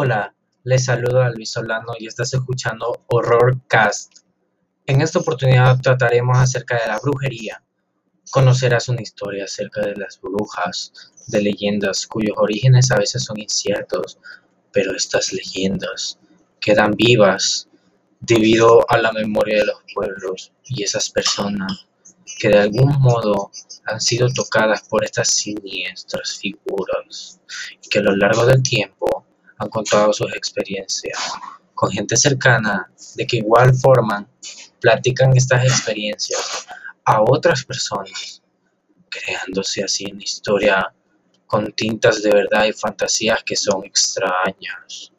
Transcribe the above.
Hola, les saludo a Luis Solano y estás escuchando Horrorcast. En esta oportunidad trataremos acerca de la brujería. Conocerás una historia acerca de las brujas, de leyendas cuyos orígenes a veces son inciertos, pero estas leyendas quedan vivas debido a la memoria de los pueblos y esas personas que de algún modo han sido tocadas por estas siniestras figuras y que a lo largo del tiempo han contado sus experiencias con gente cercana de que igual forma platican estas experiencias a otras personas, creándose así una historia con tintas de verdad y fantasías que son extrañas.